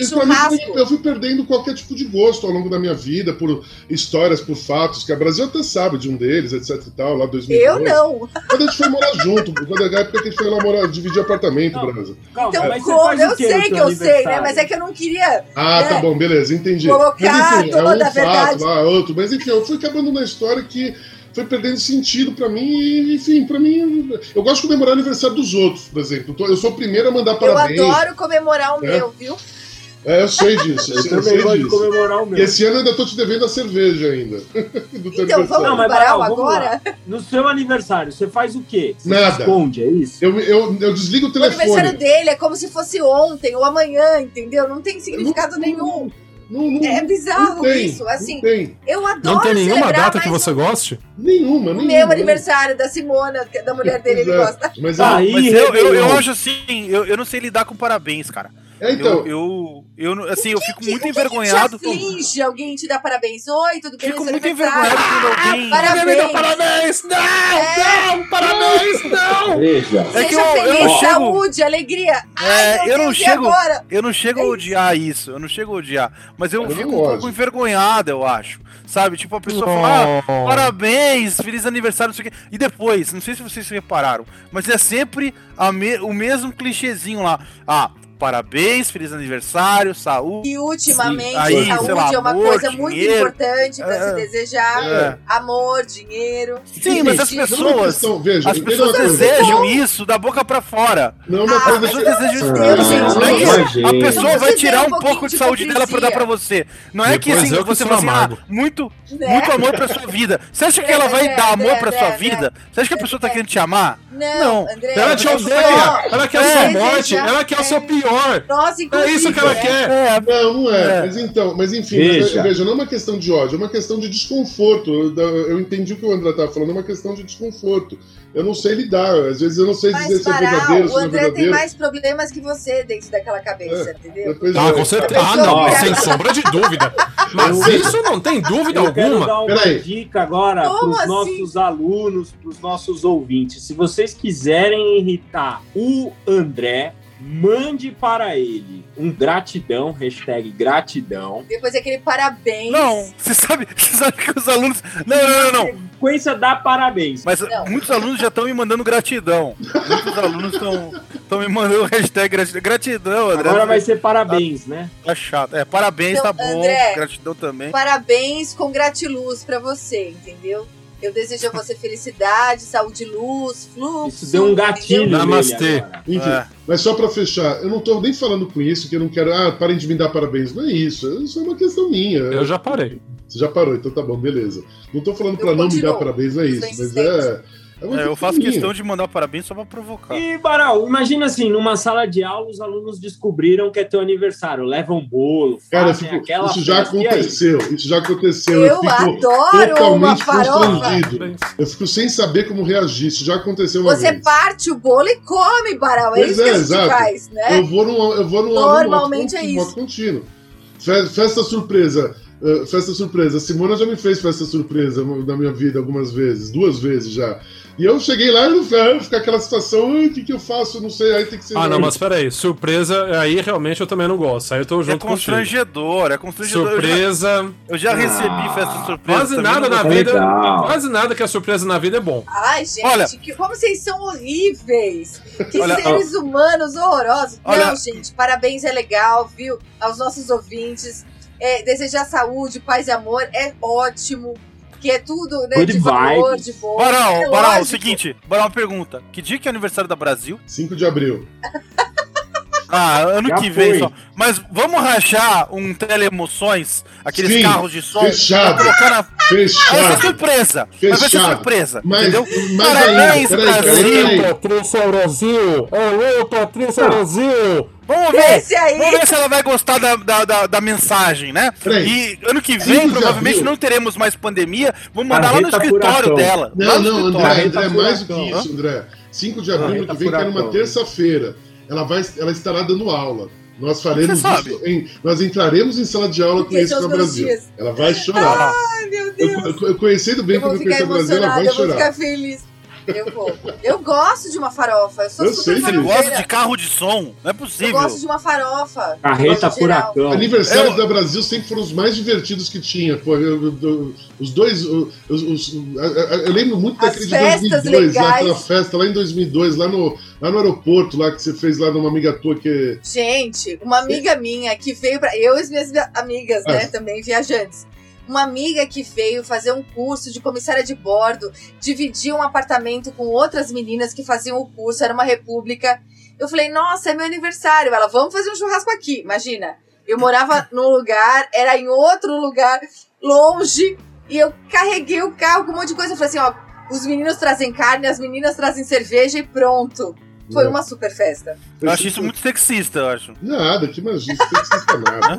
eu, eu fui perdendo qualquer tipo de gosto ao longo da minha vida por histórias, por fatos que a Brasil até sabe de um deles, etc e tal, lá 2002. Eu não. Quando a gente foi morar junto, quando a época que a gente foi lá morar, dividir apartamento, Não. Brasil. Calma, Então, mas você como? faz Eu o quê no sei que eu sei, né? Mas é que eu não queria. Ah, É. tá bom, beleza, entendi. Colocar Mas enfim, é toda um a verdade. fato lá, outro. Mas enfim, eu fui acabando na história que foi perdendo sentido pra mim e, enfim, pra mim... Eu gosto de comemorar o aniversário dos outros, por exemplo. Eu sou o primeiro a mandar Eu parabéns. adoro comemorar o É. meu, viu? É, eu sei disso, eu, Eu sei- eu também sei gosto de disso. comemorar o meu. esse ano eu ainda tô te devendo a cerveja ainda. *laughs* do teu Então, vamos. Não, mas Baral agora? No seu aniversário, você faz o quê? Você Nada. esconde, é isso? Eu, eu, eu desligo o O aniversário telefone. dele é como se fosse ontem ou amanhã, entendeu? Não tem significado nenhum. Não, não, É não bizarro tem, isso. Assim, Não tem. eu adoro Não tem nenhuma celebrar, data que você goste? Nenhuma, O nenhuma. meu aniversário da Simona, é da mulher dele, ele Exato. gosta. Mas Ah, é, Mas eu, eu, eu acho assim, eu, eu não sei lidar com parabéns, cara. É, então, eu, eu, eu, assim, eu fico Que- muito que envergonhado. Que te aflige alguém te dar parabéns. Oi, tudo bem? Fico muito envergonhado quando alguém. Ah, parabéns. Alguém me deu parabéns! Não! É. Não! Parabéns! Não! Veja. É que Seja eu- eu feliz, não chego- saúde, alegria. Ai, É, meu eu não chego- agora? Eu não chego a odiar isso, eu não chego a odiar. Mas eu Eu fico um gosto. pouco envergonhado, eu acho. Sabe? Tipo, a pessoa fala, ah, Oh. parabéns, feliz aniversário, não sei o quê. E depois, não sei se vocês repararam, mas é sempre a me- o mesmo clichêzinho lá. Ah, parabéns, feliz aniversário, saúde. E ultimamente, Sim. Aí, saúde sei lá, é uma amor, coisa muito dinheiro. importante pra É. se desejar. É. Amor, dinheiro. Sim, mas as é pessoas. questão, veja, As pessoas desejam isso da boca pra fora. Não é Ah, coisa As pessoas mas desejam Deus, isso. é a pessoa vai tirar um pouco de de saúde dela pra dar pra você. Não é que assim, você fala assim, ah, amargo. muito, Né? muito amor pra sua vida. Você acha que ela vai André, dar amor André, pra sua André, vida? Você acha que a pessoa tá querendo te amar? Não, Não. André. Ela te é odeia! Ela quer a É, sua morte! Ela quer o seu pior! Nós, É inclusive. isso que ela quer! É, Não, não é. É. Mas então, mas enfim, mas, Veja. veja, não é uma questão de ódio, é uma questão de desconforto. Eu, eu entendi o que o André estava falando, é uma questão de desconforto. Eu não sei lidar, às vezes eu não sei dizer Mas, se é verdadeiro, o se não é André tem verdadeiro. mais problemas que você dentro daquela cabeça, entendeu? Depois Ah, é. com certeza. Ah, não, mas sem sombra de dúvida. Mas isso não tem dúvida Eu quero alguma. dar uma Peraí. dica agora para os assim? nossos alunos, para os nossos ouvintes. Se vocês quiserem irritar o André, mande para ele um gratidão, hashtag gratidão. Depois aquele parabéns. Não, você sabe, *laughs* você sabe que os alunos. Não, não, não, não. Sequência dá parabéns. Mas Não. muitos alunos já estão me mandando gratidão. Muitos alunos estão me mandando hashtag gratidão. Gratidão, André. Agora vai ser parabéns, né? Tá chato. É, parabéns, Então, tá bom. André. Gratidão também. Parabéns com gratiluz pra você, entendeu? Eu desejo a você felicidade, saúde, luz, fluxo. Isso deu um gatilho. entendeu? Namastê. Enfim, É. mas só pra fechar, eu não tô nem falando com isso que eu não quero. Ah, parem de me dar parabéns. Não é isso. Isso é uma questão minha. Eu já parei. Você já parou, então tá bom, beleza. Não tô falando pra não me dar parabéns, não é isso. Mas é. É É, eu faço questão de mandar parabéns só pra provocar. E, Baral, imagina assim, numa sala de aula, os alunos descobriram que é teu aniversário, levam bolo, Cara, eu fazem fico- aquela isso já aconteceu. Isso já aconteceu. Eu fico adoro uma totalmente farofa. constrangido. Eu fico sem saber como reagir. Isso já aconteceu uma Você vez. parte o bolo e come, Baral. É Pois isso é, que a gente exato. faz, né? Eu vou num, eu vou num Normalmente num é isso. contínuo. Fe- Festa surpresa. Uh, festa surpresa. A Simona já me fez festa surpresa na minha vida algumas vezes, duas vezes já. E eu cheguei lá e não fica aquela situação, "Ai, o que, que eu faço? Não sei, aí tem que ser. Ah, não, mas peraí. Surpresa, aí realmente eu também não gosto. Aí eu tô É junto contigo. constrangedor, é constrangedor. Eu já- Surpresa. Eu já, recebi Ah, festa surpresa. Quase nada não na. É vida. legal. Quase nada que é surpresa na vida é bom. Ai, gente, Olha- que, como vocês são horríveis. Que Olha, seres humanos horrorosos. Olha- Não, gente, parabéns, é legal, viu? Aos nossos ouvintes. É, desejar saúde, paz e amor é ótimo. Que é tudo, né? Good de valor, de boa. Baral, é Baral, o lógico. seguinte, uma pergunta. Que dia que é o aniversário da Brasil? 5 de abril. Ah, ano Já que vem foi. só. Mas vamos rachar um teleemoções, aqueles Sim, carros de som, fechado. colocar na. Vai ser Fechado. surpresa! Mas vai ser Fechado. surpresa, Mas, entendeu? mais Parabéns, peraí, Brasil. peraí. Patrícia Brasil! Alô, Patrícia Brasil! Vamos ver! Esse aí. Vamos ver se ela vai gostar da, da, da, da mensagem, né? Peraí. E ano que vem, provavelmente, não teremos mais pandemia. Vamos mandar lá no escritório furacão. dela. Não, não, escritório. André, André, mais do que isso, André. 5 de abril, ano Carreta que vem, que era uma terça-feira. Ela, vai, ela estará dando aula. Nós faremos Você sabe. isso em, Nós entraremos em sala de aula com isso no Brasil. dias. Ela vai chorar. Ai, meu Eu, Deus. eu, eu conhecendo bem Eu como eu conheço o Brasil, ela vai eu vou chorar. ficar feliz. Eu vou. Eu gosto de uma farofa. Eu sou Eu super sei Você gosta de carro de som? Não é Eu possível. gosto de uma farofa. Carreta furacão. Aniversários Eu- da Brasil sempre foram os mais divertidos que tinha. Pô, eu- eu- eu- os dois. os- os- eu, eu lembro muito As daquele de festas 2002, lá, legais. aquela festa lá em 2002, lá no, lá no aeroporto, lá que você fez lá numa amiga tua que. Gente, uma amiga minha que veio pra. Eu e as minhas amigas, né? Ah. Também viajantes. Uma amiga que veio fazer um curso de comissária de bordo, dividia um apartamento com outras meninas que faziam o curso, era uma república. Eu falei, nossa, é meu aniversário. Ela, vamos fazer um churrasco aqui. Imagina, eu morava *laughs* num lugar, era em outro lugar, longe, e eu carreguei o carro com um monte de coisa. Eu falei assim, ó, os meninos trazem carne, as meninas trazem cerveja e pronto. Foi uma super festa. Eu acho isso muito sexista, eu acho. Nada, que imagina, ser nada.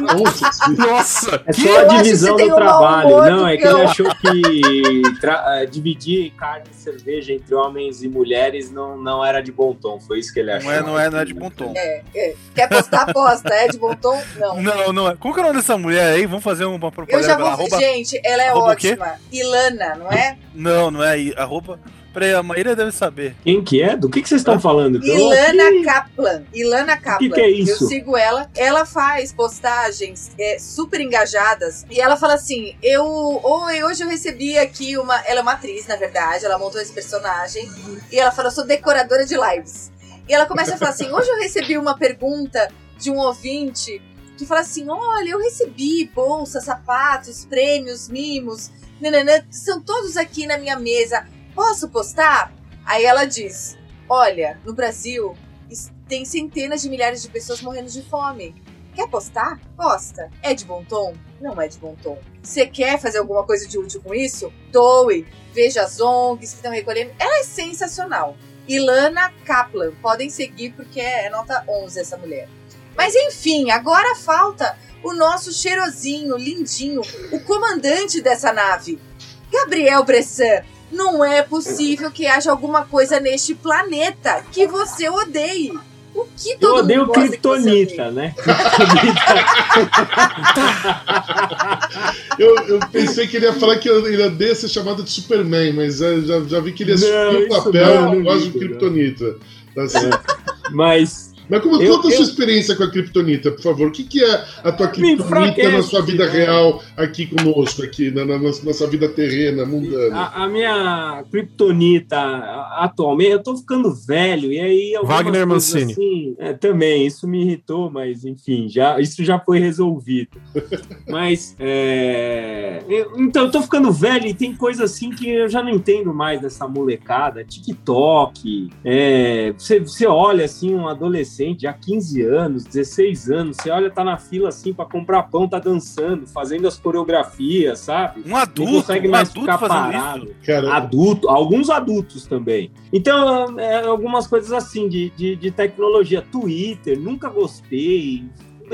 Não, sexista. *laughs* Nossa! É Que só eu a divisão do um trabalho. humor Não, é que ele achou que tra- eh, dividir carne e cerveja entre homens e mulheres não, não era de bom tom. Foi isso que ele achou. Não é, não é, não é de bom tom. É, é. Quer apostar, aposta. É de bom tom? Não. Não, não é. Como que é o nome dessa mulher aí? Vamos fazer uma propaganda. Eu já vou. arroba... Gente, ela é arroba ótima. Ilana, não é? Não, não é. Arroba. Peraí, a Maíra deve saber. Quem que é? Do que, que vocês estão falando? Que eu- Ilana que- Kaplan. Ilana Kaplan. que é isso? Eu sigo ela. Ela faz postagens é, super engajadas. E ela fala assim: eu. Oi, hoje eu recebi aqui uma. Ela é uma atriz, na verdade. Ela montou esse personagem. E ela fala: eu sou decoradora de lives. E ela começa a falar assim: hoje eu recebi uma pergunta de um ouvinte que fala assim: olha, eu recebi bolsas, sapatos, prêmios, mimos, nananã, são todos aqui na minha mesa. Posso postar? Aí ela diz: olha, no Brasil tem centenas de milhares de pessoas morrendo de fome. Quer postar? Posta. É de bom tom? Não é de bom tom. Você quer fazer alguma coisa de útil com isso? Doe. Veja as ONGs que estão recolhendo. Ela é sensacional. Ilana Kaplan. Podem seguir porque é nota 11 essa mulher. Mas enfim, agora falta o nosso cheirosinho, lindinho, o comandante dessa nave. Gabriel Bressan, não é possível que haja alguma coisa neste planeta que você odeie. O que Eu todo odeio que você Kryptonita, né? *laughs* Eu, eu pensei que ele ia falar que ele ia de ser chamado de Superman, mas é, já, já vi que ele ia Não, assumir o papel não, não, não gosto de Kryptonita. Tá certo. Mas Mas como, Eu- conta a sua eu- experiência com a Kryptonita, por favor. O que, que é a tua Kryptonita enfraquece, na sua vida né? real aqui conosco, aqui, na, na, na nossa vida terrena, mundana? A, a minha Kryptonita a- atualmente, eu tô ficando velho, e aí. Wagner Mancini. Assim, é, também, isso me irritou, mas enfim, já, isso já foi resolvido. *laughs* mas. é, eu- então, eu tô ficando velho e tem coisa assim que eu já não entendo mais dessa molecada. TikTok. é, você, você olha assim, um adolescente, já 15 anos, 16 anos, você olha, tá na fila assim pra comprar pão, tá dançando, fazendo as coreografias, sabe? Um Não adulto, consegue um mais adulto ficar fazendo parado. Adulto, alguns adultos também. Então, é, algumas coisas assim de, de, de tecnologia. Twitter, nunca gostei.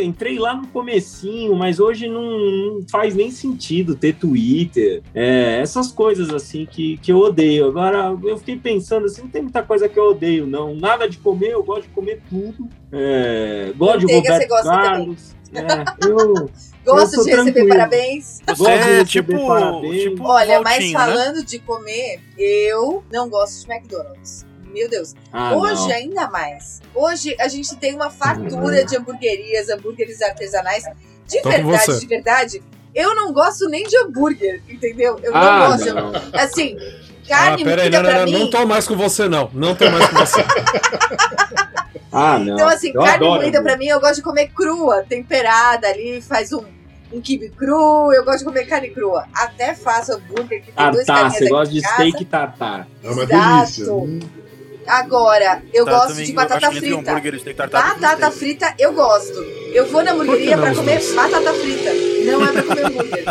Entrei lá no comecinho, mas hoje não, não faz nem sentido ter Twitter. É, essas coisas assim que, que eu odeio. Agora, eu fiquei pensando assim, não tem muita coisa que eu odeio, não. Nada de comer, eu gosto de comer tudo. É, gosto de Manteiga, Roberto gosta Carlos. É, eu, *laughs* Gosto Eu de receber tranquilo. parabéns. Você gosto de é receber tipo, parabéns. tipo Olha, mas né? falando de comer, eu não gosto de McDonald's. Meu Deus. Ah, Hoje, não. ainda mais. Hoje, a gente tem uma fartura de hamburguerias, hambúrgueres artesanais. De Tô verdade, de verdade, eu não gosto nem de hambúrguer, entendeu? Eu não Ah, gosto de não. Assim, Ah, carne pera aí, moída não, não, pra não, mim... não tô mais com você, não. Não tô mais com você. *laughs* Ah, não. Então, assim, Eu carne moída pra mim, eu gosto de comer crua, temperada ali, faz um, um quibe cru, eu gosto de comer carne crua. Até faço hambúrguer, que tem dois Tartar, carinhas você gosta de casa. steak tartar. é uma Exato. delícia. Hum. Agora, eu Tá, gosto também, de eu batata frita. hambúrguer e steak tartar, Batata frita, eu gosto. Eu vou na hamburgueria não, comer batata frita. Não é pra comer hambúrguer.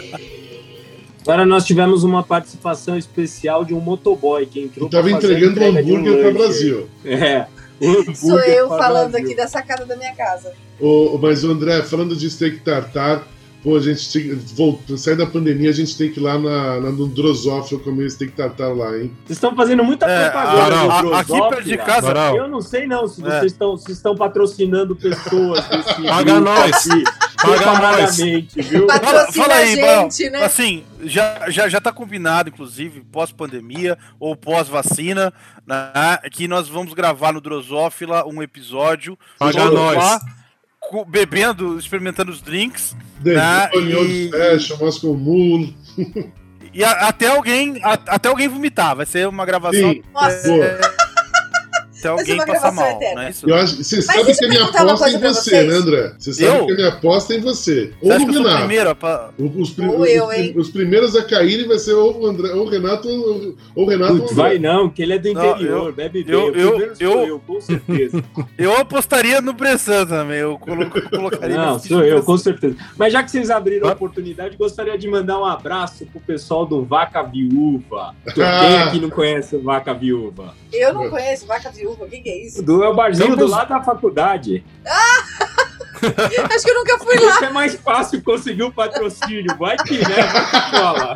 Agora nós tivemos uma participação especial de um motoboy que entrou E tava pra fazer a entregando um de um hambúrguer para lanche. Brasil. É. o hambúrguer Sou eu falando Brasil. aqui da sacada da minha casa. Ô, mas, André, falando de steak tartar, pô, a gente tem, voltou, sai da pandemia, a gente tem que ir lá na, na, no Drosófilo comer steak tartar lá, hein? Vocês estão fazendo muita É, propaganda. a- do a- aqui perto de casa-. Eu não sei não se É. vocês estão, se estão patrocinando pessoas desse Paga nós. aqui, Paga nós. viu? Patrocina fala a aí, Barão. gente, né? Assim, já, já, já tá combinado, inclusive, pós-pandemia ou pós-vacina, né, que nós vamos gravar no Drosófila um episódio Paga nós. Bebendo, experimentando os drinks, Demônio, e- Old Fashion, Moscow Mule. e a- até alguém a- até alguém vomitar. Vai ser uma gravação Sim, Nossa, boa. Até alguém passar mal. eterna. Não é isso? Eu acho, você sabe deixa que a minha aposta é em você, né, André? Você sabe Eu? que a minha aposta é em você. Você Ou acha no Renato. primeiro? a Os, Ou eu, hein? os primeiros a caírem vai ser ou o, André, ou o Renato ou o Renato. ou o Putz, vai não, que ele é do Não, interior, eu- bebe bem. eu- o eu- primeiro sou eu- eu, com certeza. *laughs* Eu apostaria no Bressan também. Eu colo- *laughs* colocaria Não, sou eu, com certeza. Mas já que vocês abriram a oportunidade, gostaria de mandar um abraço pro pessoal do Vaca Viúva. Quem aqui *laughs* não conhece o Vaca Viúva? eu não conheço vaca viúva. O que, que é isso? Do é o barzinho Vamos- do lado da faculdade. *laughs* Acho que eu nunca fui lá. Isso é mais fácil conseguir o patrocínio. Vai que, né? Vai que cola.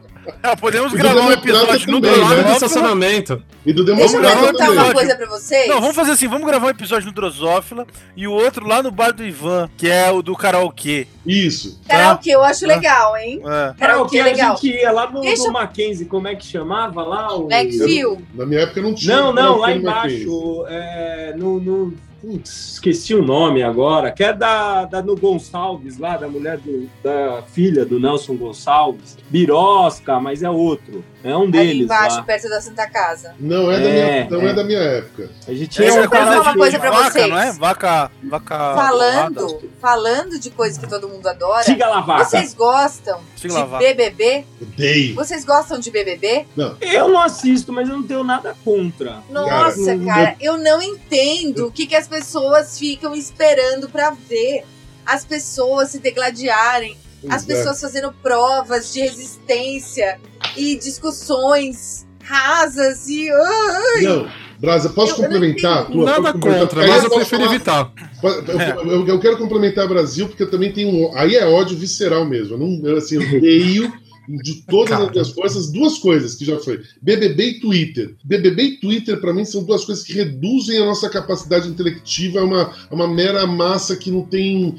*laughs* *laughs* Ah, podemos E gravar um episódio no também, né? do estacionamento. E do Deixa eu perguntar uma coisa pra vocês. Não, vamos fazer assim, vamos gravar um episódio no Drosófila e o outro lá no bar do Ivan, que é o do karaokê. Isso. Karaokê, eu acho legal, hein? É. Karaokê que é a legal. gente ia lá no, Deixa- no Mackenzie, como é que chamava lá? O... Macfeel. Na minha época não tinha. Não, não, lá embaixo, é, no, no- putz, esqueci o nome agora, que é da, da no Gonçalves, lá, da mulher do, da filha do Nelson Gonçalves, Birosca, mas é outro, é um Ali deles embaixo, lá. perto da Santa Casa. Não é, da É, minha, não é. é. da minha época. A gente Deixa eu perguntar uma coisa pra vaca, vocês. não é? Vaca. Vaca. Falando, falando de coisa que todo mundo adora, Siga lá, vaca. vocês gostam Siga de lá. BBB? Odeio. Vocês gostam de BBB? Eu não assisto, mas eu não tenho nada contra. Nossa, Cara, cara, eu não entendo o que, que as pessoas ficam esperando pra ver. As pessoas se degladiarem, as Pois é. pessoas fazendo provas de resistência e discussões rasas e. ai, Não, Brasa, posso Eu- eu não complementar? tua? Nada complementar? contra, mas eu posso prefiro falar- evitar. Eu, eu- eu quero complementar Brasil, porque eu também tenho. um- Aí é ódio visceral mesmo. Eu não, eu, assim, eu odeio de todas Cara. as minhas forças duas coisas que já foi: BBB e Twitter. BBB e Twitter, pra mim, são duas coisas que reduzem a nossa capacidade intelectiva a uma, a uma mera massa que não tem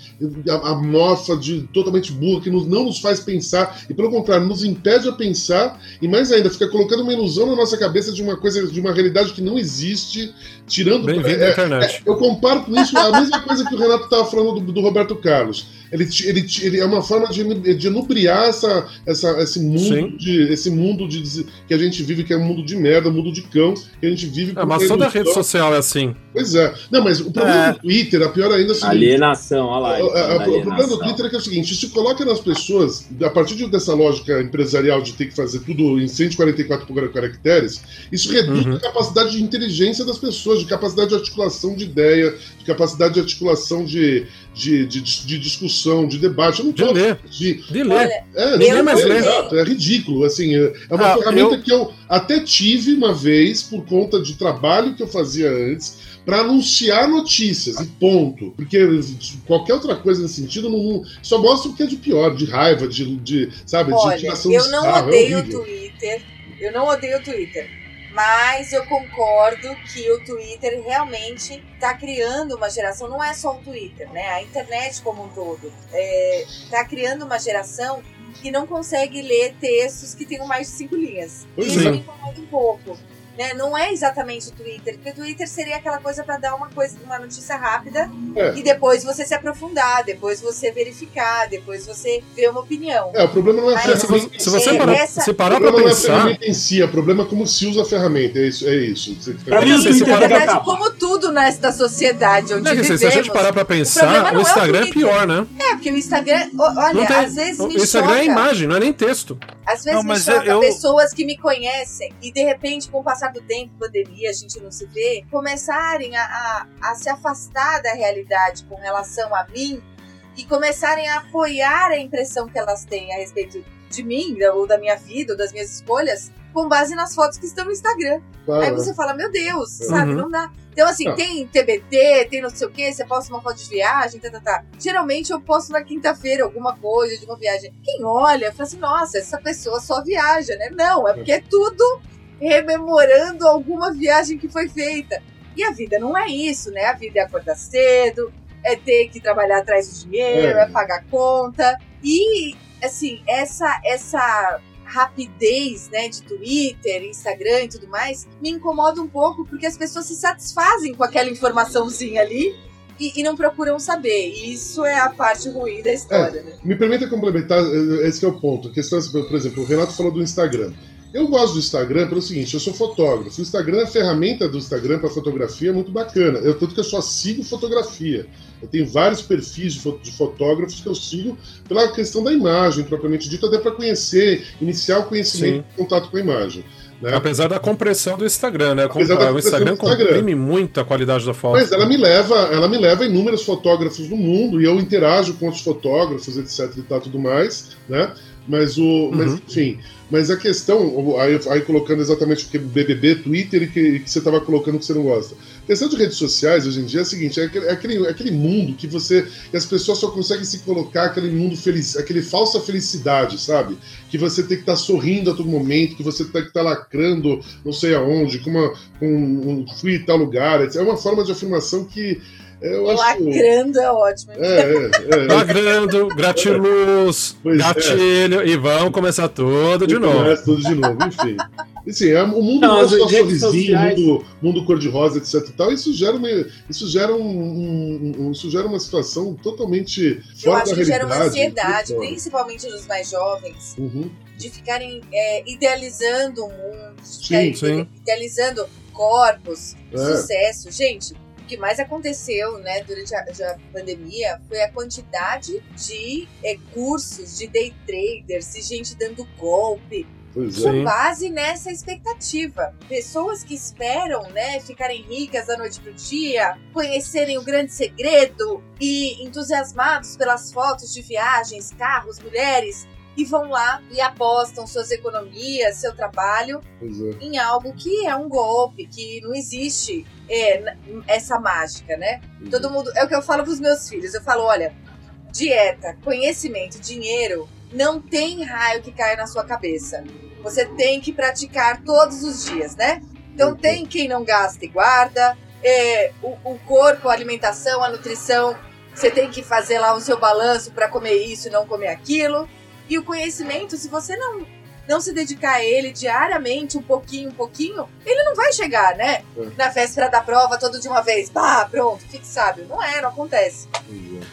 a, a morfa de totalmente burra, que nos- não nos faz pensar e, pelo contrário, nos impede a pensar e, mais ainda, fica colocando uma ilusão na nossa cabeça de uma coisa, de uma realidade que não existe, tirando. Bem-vindo à é, internet. eu comparo com isso a mesma coisa que o Renato estava falando do, do Roberto Carlos. Ele, ele, ele é uma forma de, de enubriar essa, essa, esse mundo, Sim. de, esse mundo de, de- que a gente vive, que é um mundo de merda, um mundo de cão, que a gente vive É, mas toda rede social é assim. Pois é. Não, mas o problema É. do Twitter, a pior ainda é o seguinte. Alienação, olha lá. a- falando a- o problema do. Twitter é que é o seguinte: isso coloca nas pessoas, a partir de- dessa lógica empresarial de ter que fazer tudo em 144 por caracteres, isso reduz Uhum. a capacidade de inteligência das pessoas, de capacidade de articulação de ideia, de capacidade de articulação de, de, de, de discussão, de debate. Eu não De tô ler. de, De ler. É, não, mais é, lê. exato, é ridículo. Assim, é é uma Ah, ferramenta eu- que eu até tive uma vez por conta de trabalho que eu fazia antes para anunciar notícias e ponto. Porque qualquer outra coisa nesse sentido não, não- só mostra o que é de pior, de raiva, de, de sabe, de Olha, tiração de eu não sarro, é odeio o. Twitter. Eu não odeio o Twitter. Mas eu concordo que o Twitter realmente está criando uma geração, não é só o Twitter, né? A internet como um todo. Está criando uma geração que não consegue ler textos que tenham mais de cinco linhas. Pois Isso é. me incomoda um pouco. Né? Não é exatamente o Twitter, porque o Twitter seria aquela coisa para dar uma coisa, uma notícia rápida É. e depois você se aprofundar, depois você verificar, depois você ver uma opinião. É, o problema não é a Se ferramenta. você, se você É, parar, essa- se O parar pra problema não é a pensar. ferramenta em si, o problema é como se usa a ferramenta. É isso. É isso. Pra mim, o se que verdade, como tudo nesta sociedade onde Não, vivemos... se a gente parar pra pensar, o é o Instagram é Twitter. pior, né? É, porque o Instagram... o- Olha, tem, às vezes o me Instagram choca. é imagem, não é nem texto. Às vezes Não, me choca eu- pessoas que me conhecem e, de repente, com o passar do tempo, pandemia, a gente não se vê, começarem a, a, a se afastar da realidade com relação a mim e começarem a apoiar a impressão que elas têm a respeito de mim, ou da minha vida, ou das minhas escolhas, com base nas fotos que estão no Instagram. Claro, Aí você fala, meu Deus, sabe? Uhum. Não dá. Então, assim, Não. tem TBT, tem não sei o quê, você posta uma foto de viagem, tá, tá, tá. Geralmente eu posto na quinta-feira alguma coisa de uma viagem. Quem olha, fala assim, nossa, essa pessoa só viaja, né? Não, é porque é tudo rememorando alguma viagem que foi feita. E a vida não é isso, né? A vida é acordar cedo, é ter que trabalhar atrás do dinheiro, É. é, pagar conta. E, assim, essa, essa rapidez, né, de Twitter, Instagram e tudo mais, me incomoda um pouco porque as pessoas se satisfazem com aquela informaçãozinha ali e, e não procuram saber. E isso é a parte ruim da história, né? Me permita complementar, eh, esse que é o ponto. É, por exemplo, o Renato falou do Instagram. Eu gosto do Instagram pelo seguinte, eu sou fotógrafo. O Instagram, a ferramenta do Instagram para fotografia é muito bacana. Eu, tanto que eu só sigo fotografia. Eu tenho vários perfis de, fo- de fotógrafos que eu sigo pela questão da imagem, propriamente dito, até para conhecer, iniciar o conhecimento, Sim. contato com a imagem. Né? Apesar da compressão do Instagram, né? Apesar da o Instagram Instagram. comprime muito a qualidade da foto. Mas ela me leva, ela me leva a inúmeros fotógrafos do mundo e eu interajo com outros fotógrafos, etc e tal, tudo mais, né? Mas o, mas Uhum. enfim, mas a questão, aí, aí colocando exatamente o que BBB, Twitter e que, que você estava colocando que você não gosta. A questão de redes sociais hoje em dia é a seguinte, é aquele, é aquele, é aquele mundo que você, que as pessoas só conseguem se colocar aquele mundo feliz, aquele falsa felicidade, sabe? Que você tem que estar sorrindo a todo momento, que você tem que estar lacrando não sei aonde, com uma, com um, fui em tal lugar, é uma forma de afirmação que eu acho Lacrando é ótimo. é, é, é. Lagrando, gratiluz, Pois é. gatilho, e vamos começar tudo de E novo. começa tudo de novo, enfim. E, Assim, é- o mundo Não, é as só sorrisinho, sociais- mundo, mundo cor-de-rosa, etc tal. Isso gera uma, isso gera um, um- um- isso gera uma situação totalmente Eu fora acho da que realidade. gera uma ansiedade, principalmente nos mais jovens, Uhum. de ficarem é, idealizando o mundo, de Sim, ficarem sim. idealizando corpos, É. sucesso. Gente, o que mais aconteceu né, durante a, a pandemia foi a quantidade de é, cursos de day traders, de gente dando golpe, Pois é. com Sim. base nessa expectativa. Pessoas que esperam, né, ficarem ricas da noite pro dia, conhecerem o grande segredo e entusiasmados pelas fotos de viagens, carros, mulheres, e vão lá e apostam suas economias, seu trabalho é. em algo que é um golpe, que não existe é, essa mágica, né? Todo mundo. É o que eu falo pros meus filhos. Eu falo, olha, dieta, conhecimento, dinheiro não tem raio que caia na sua cabeça. Você tem que praticar todos os dias, né? Então tem quem não gasta e guarda, é, o, o corpo, a alimentação, a nutrição, você tem que fazer lá o seu balanço para comer isso e não comer aquilo. E o conhecimento, se você não não se dedicar a ele diariamente, um pouquinho, um pouquinho, ele não vai chegar, né? É. Na véspera da prova, todo de uma vez. Bah, pronto, fique sábio. Não é, não acontece.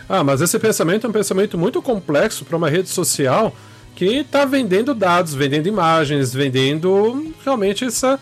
Ah, mas esse pensamento é um pensamento muito complexo para uma rede social que está vendendo dados, vendendo imagens, vendendo realmente essa,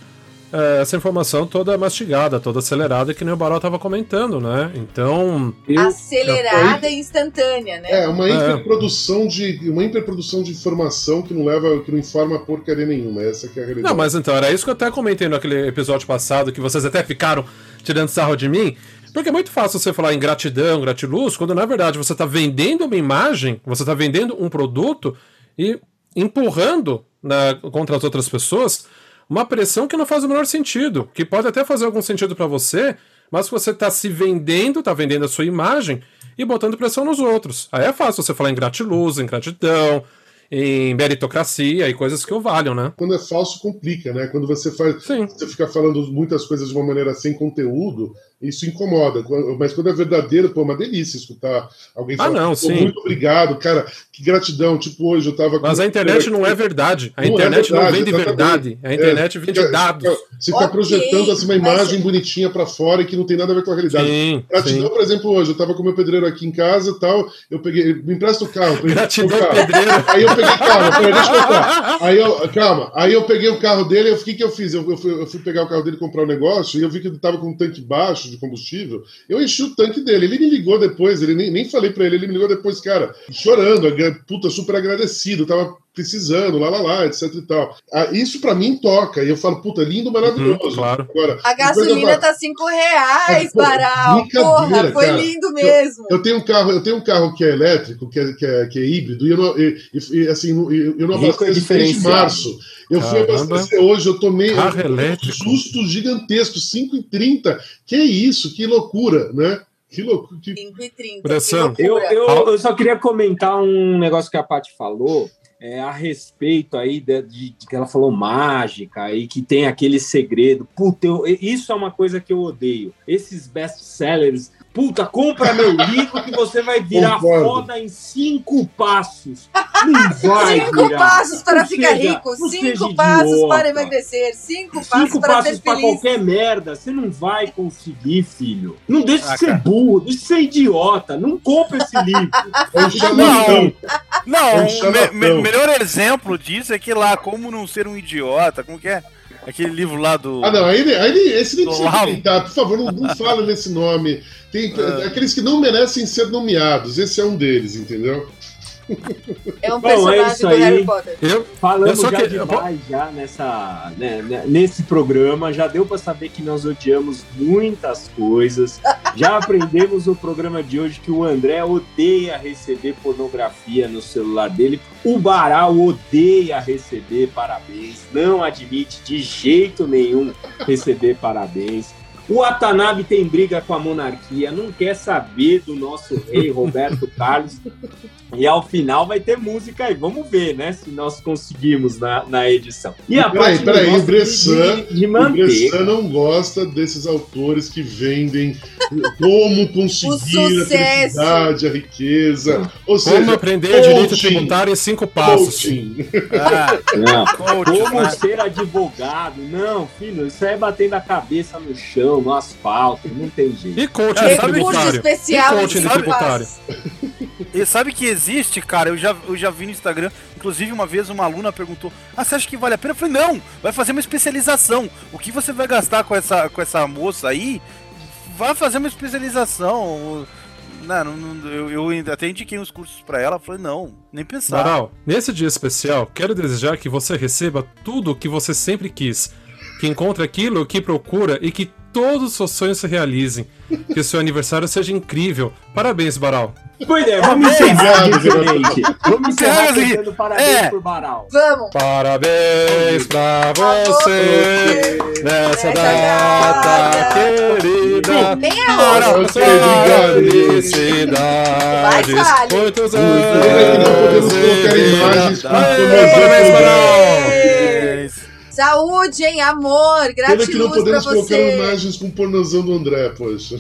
eh, essa informação toda mastigada, toda acelerada, que nem o Barol estava comentando, né? Então. Eu, Acelerada e instantânea, né? É, uma É. hiperprodução de uma hiperprodução de informação que não leva, que não informa porcaria nenhuma. Essa que é a realidade. Não, mas então, era isso que eu até comentei naquele episódio passado, que vocês até ficaram tirando sarro de mim. Porque é muito fácil você falar em gratidão, gratiluz, quando na verdade você está vendendo uma imagem, você está vendendo um produto e empurrando né, contra as outras pessoas uma pressão que não faz o menor sentido, que pode até fazer algum sentido para você, mas você está se vendendo, está vendendo a sua imagem e botando pressão nos outros. Aí é fácil você falar em gratiluz, em gratidão, em meritocracia e coisas que o valham, né? Quando é falso, complica, né? Quando você faz. Sim. Você fica falando muitas coisas de uma maneira sem conteúdo, isso incomoda. Mas quando é verdadeiro, pô, é uma delícia escutar alguém Ah, falar. não, "Pô, sim. Muito obrigado, cara. Que gratidão. Tipo, hoje eu tava. com- Mas a internet não é verdade. A Não é internet não verdade, vende exatamente. verdade. A internet É, vende fica- dados. Você fica Ok, projetando assim, uma mas- imagem bonitinha pra fora e que não tem nada a ver com a realidade. Sim, Gratidão, sim. por exemplo, hoje, eu tava com o meu pedreiro aqui em casa e tal, eu peguei, me empresta o carro. Gratidão, trocar. pedreiro. Aí eu peguei, calma, peraí, deixa eu contar. Aí eu, calma, aí eu peguei o carro dele, o que que eu fiz? Eu, eu fui, eu fui pegar o carro dele e comprar um negócio, e eu vi que ele tava com um tanque baixo de combustível, eu enchi o tanque dele, ele me ligou depois, ele nem, nem falei pra ele, ele me ligou depois, cara, chorando, puta, super agradecido, tava precisando, lá, lá, lá, etc e tal. Ah, isso pra mim toca, e eu falo, puta, lindo, maravilhoso. Uhum, claro. Agora, A gasolina tá 5 reais, *laughs* Baral. Porra, foi cara. lindo mesmo. Eu tenho um carro, eu tenho um carro que é elétrico, que é, que é, que é híbrido, e eu não, assim, eu, eu não é abasteço desde março. Eu fui Caramba. abastecer hoje, eu tomei Carro eu um elétrico. susto gigantesco, 5,30. Que isso, que loucura, né? Que loucura. Que... 5 e 30. Pressão. que Eu, loucura. eu, eu só queria comentar um negócio que a Paty falou é, a respeito aí de, de- de que ela falou mágica e que tem aquele segredo. Puta, eu- isso é uma coisa que eu odeio. Esses best-sellers. Puta, compra meu livro que você vai virar Concordo. foda em cinco passos. Não vai Cinco virar. passos para Não ficar seja- rico, não cinco passos idiota. para emagrecer, cinco passos Cinco para passos ser pra feliz. qualquer merda, você não vai conseguir, filho. Não deixa de Ah, ser cara. burro, deixa de ser idiota. Não compra esse livro. *laughs* É. Não, É um o charlatão. me- me- melhor exemplo disso é que lá, como não ser um idiota, como que é? Aquele livro lá do. Ah, não, aí, aí esse nem precisa Olavo. comentar, por favor, não, não fala nesse nome. Tem *laughs* aqueles que não merecem ser nomeados, esse é um deles, entendeu? É um Bom, é personagem isso do aí. Harry Potter. Eu, Falamos Eu só já que- demais já nessa, né, né, nesse programa, já deu para saber que nós odiamos muitas coisas. Já *laughs* aprendemos no programa de hoje que o André odeia receber pornografia no celular dele. O Baral odeia receber parabéns, não admite de jeito nenhum receber parabéns. O Watanabe tem briga com a monarquia, não quer saber do nosso rei *laughs* Roberto Carlos. E ao final vai ter música aí. Vamos ver, né? Se nós conseguimos na, na edição. E a Peraí, parte peraí, o Bressan- de, de O. Bressan não gosta desses autores que vendem como conseguir a felicidade, a riqueza. Ou como seja, aprender direito coaching. tributário em cinco passos. coaching. Ah, Não. coach, Como né? ser advogado? Não, filho, isso aí é batendo a cabeça no chão, no asfalto, não tem jeito. E coaching É, tributário. especial E coaching tributário. E sabe que existe, cara? Eu já, eu já vi no Instagram. Inclusive, uma vez uma aluna perguntou: Ah, você acha que vale a pena? Eu falei: Não, vai fazer uma especialização. O que você vai gastar com essa, com essa moça aí? Vai fazer uma especialização. Não, não, não, eu, eu ainda até indiquei uns cursos pra ela. Falei: Não, nem pensar. Baral, nesse dia especial, quero desejar que você receba tudo o que você sempre quis. Que encontre aquilo que procura e que todos os seus sonhos se realizem. Que o seu aniversário seja incrível. Parabéns, Baral. Pois é, vamos encerrar gente. Vamos encerrar Encerra, cantando parabéns É. por Baral. Vamos! Parabéns pra você nessa data querida. É ok, obrigado. Felicidades. Muitos colocar imagens com Aê, Parabéns. Baral. Saúde, hein? Amor, Pena que não podemos colocar imagens com o pornozão do André, poxa.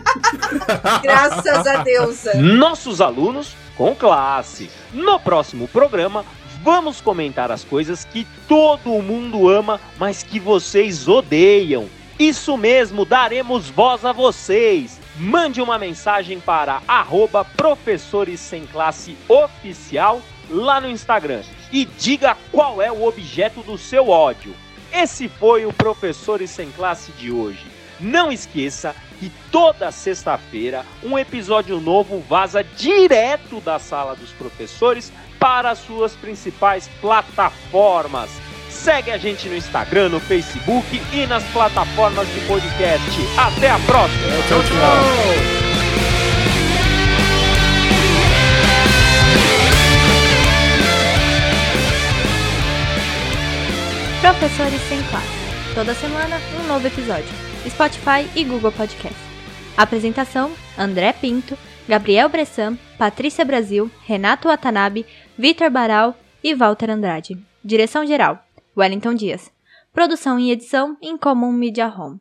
*laughs* Graças a Deus. Nossos alunos com classe. No próximo programa, vamos comentar as coisas que todo mundo ama, mas que vocês odeiam. Isso mesmo, daremos voz a vocês. Mande uma mensagem para arroba professores sem classe oficial lá no Instagram e diga qual é o objeto do seu ódio. Esse foi o Professores Sem Classe de hoje. Não esqueça que toda sexta-feira um episódio novo vaza direto da sala dos professores para as suas principais plataformas. Segue a gente no Instagram, no Facebook e nas plataformas de podcast. Até a próxima! Tchau, tchau. Professores Sem Classe. Toda semana, um novo episódio. Spotify e Google Podcast. Apresentação: André Pinto, Gabriel Bressan, Patrícia Brasil, Renato Watanabe, Vitor Baral e Walter Andrade. Direção-geral: Wellington Dias. Produção e edição em Common Media Home.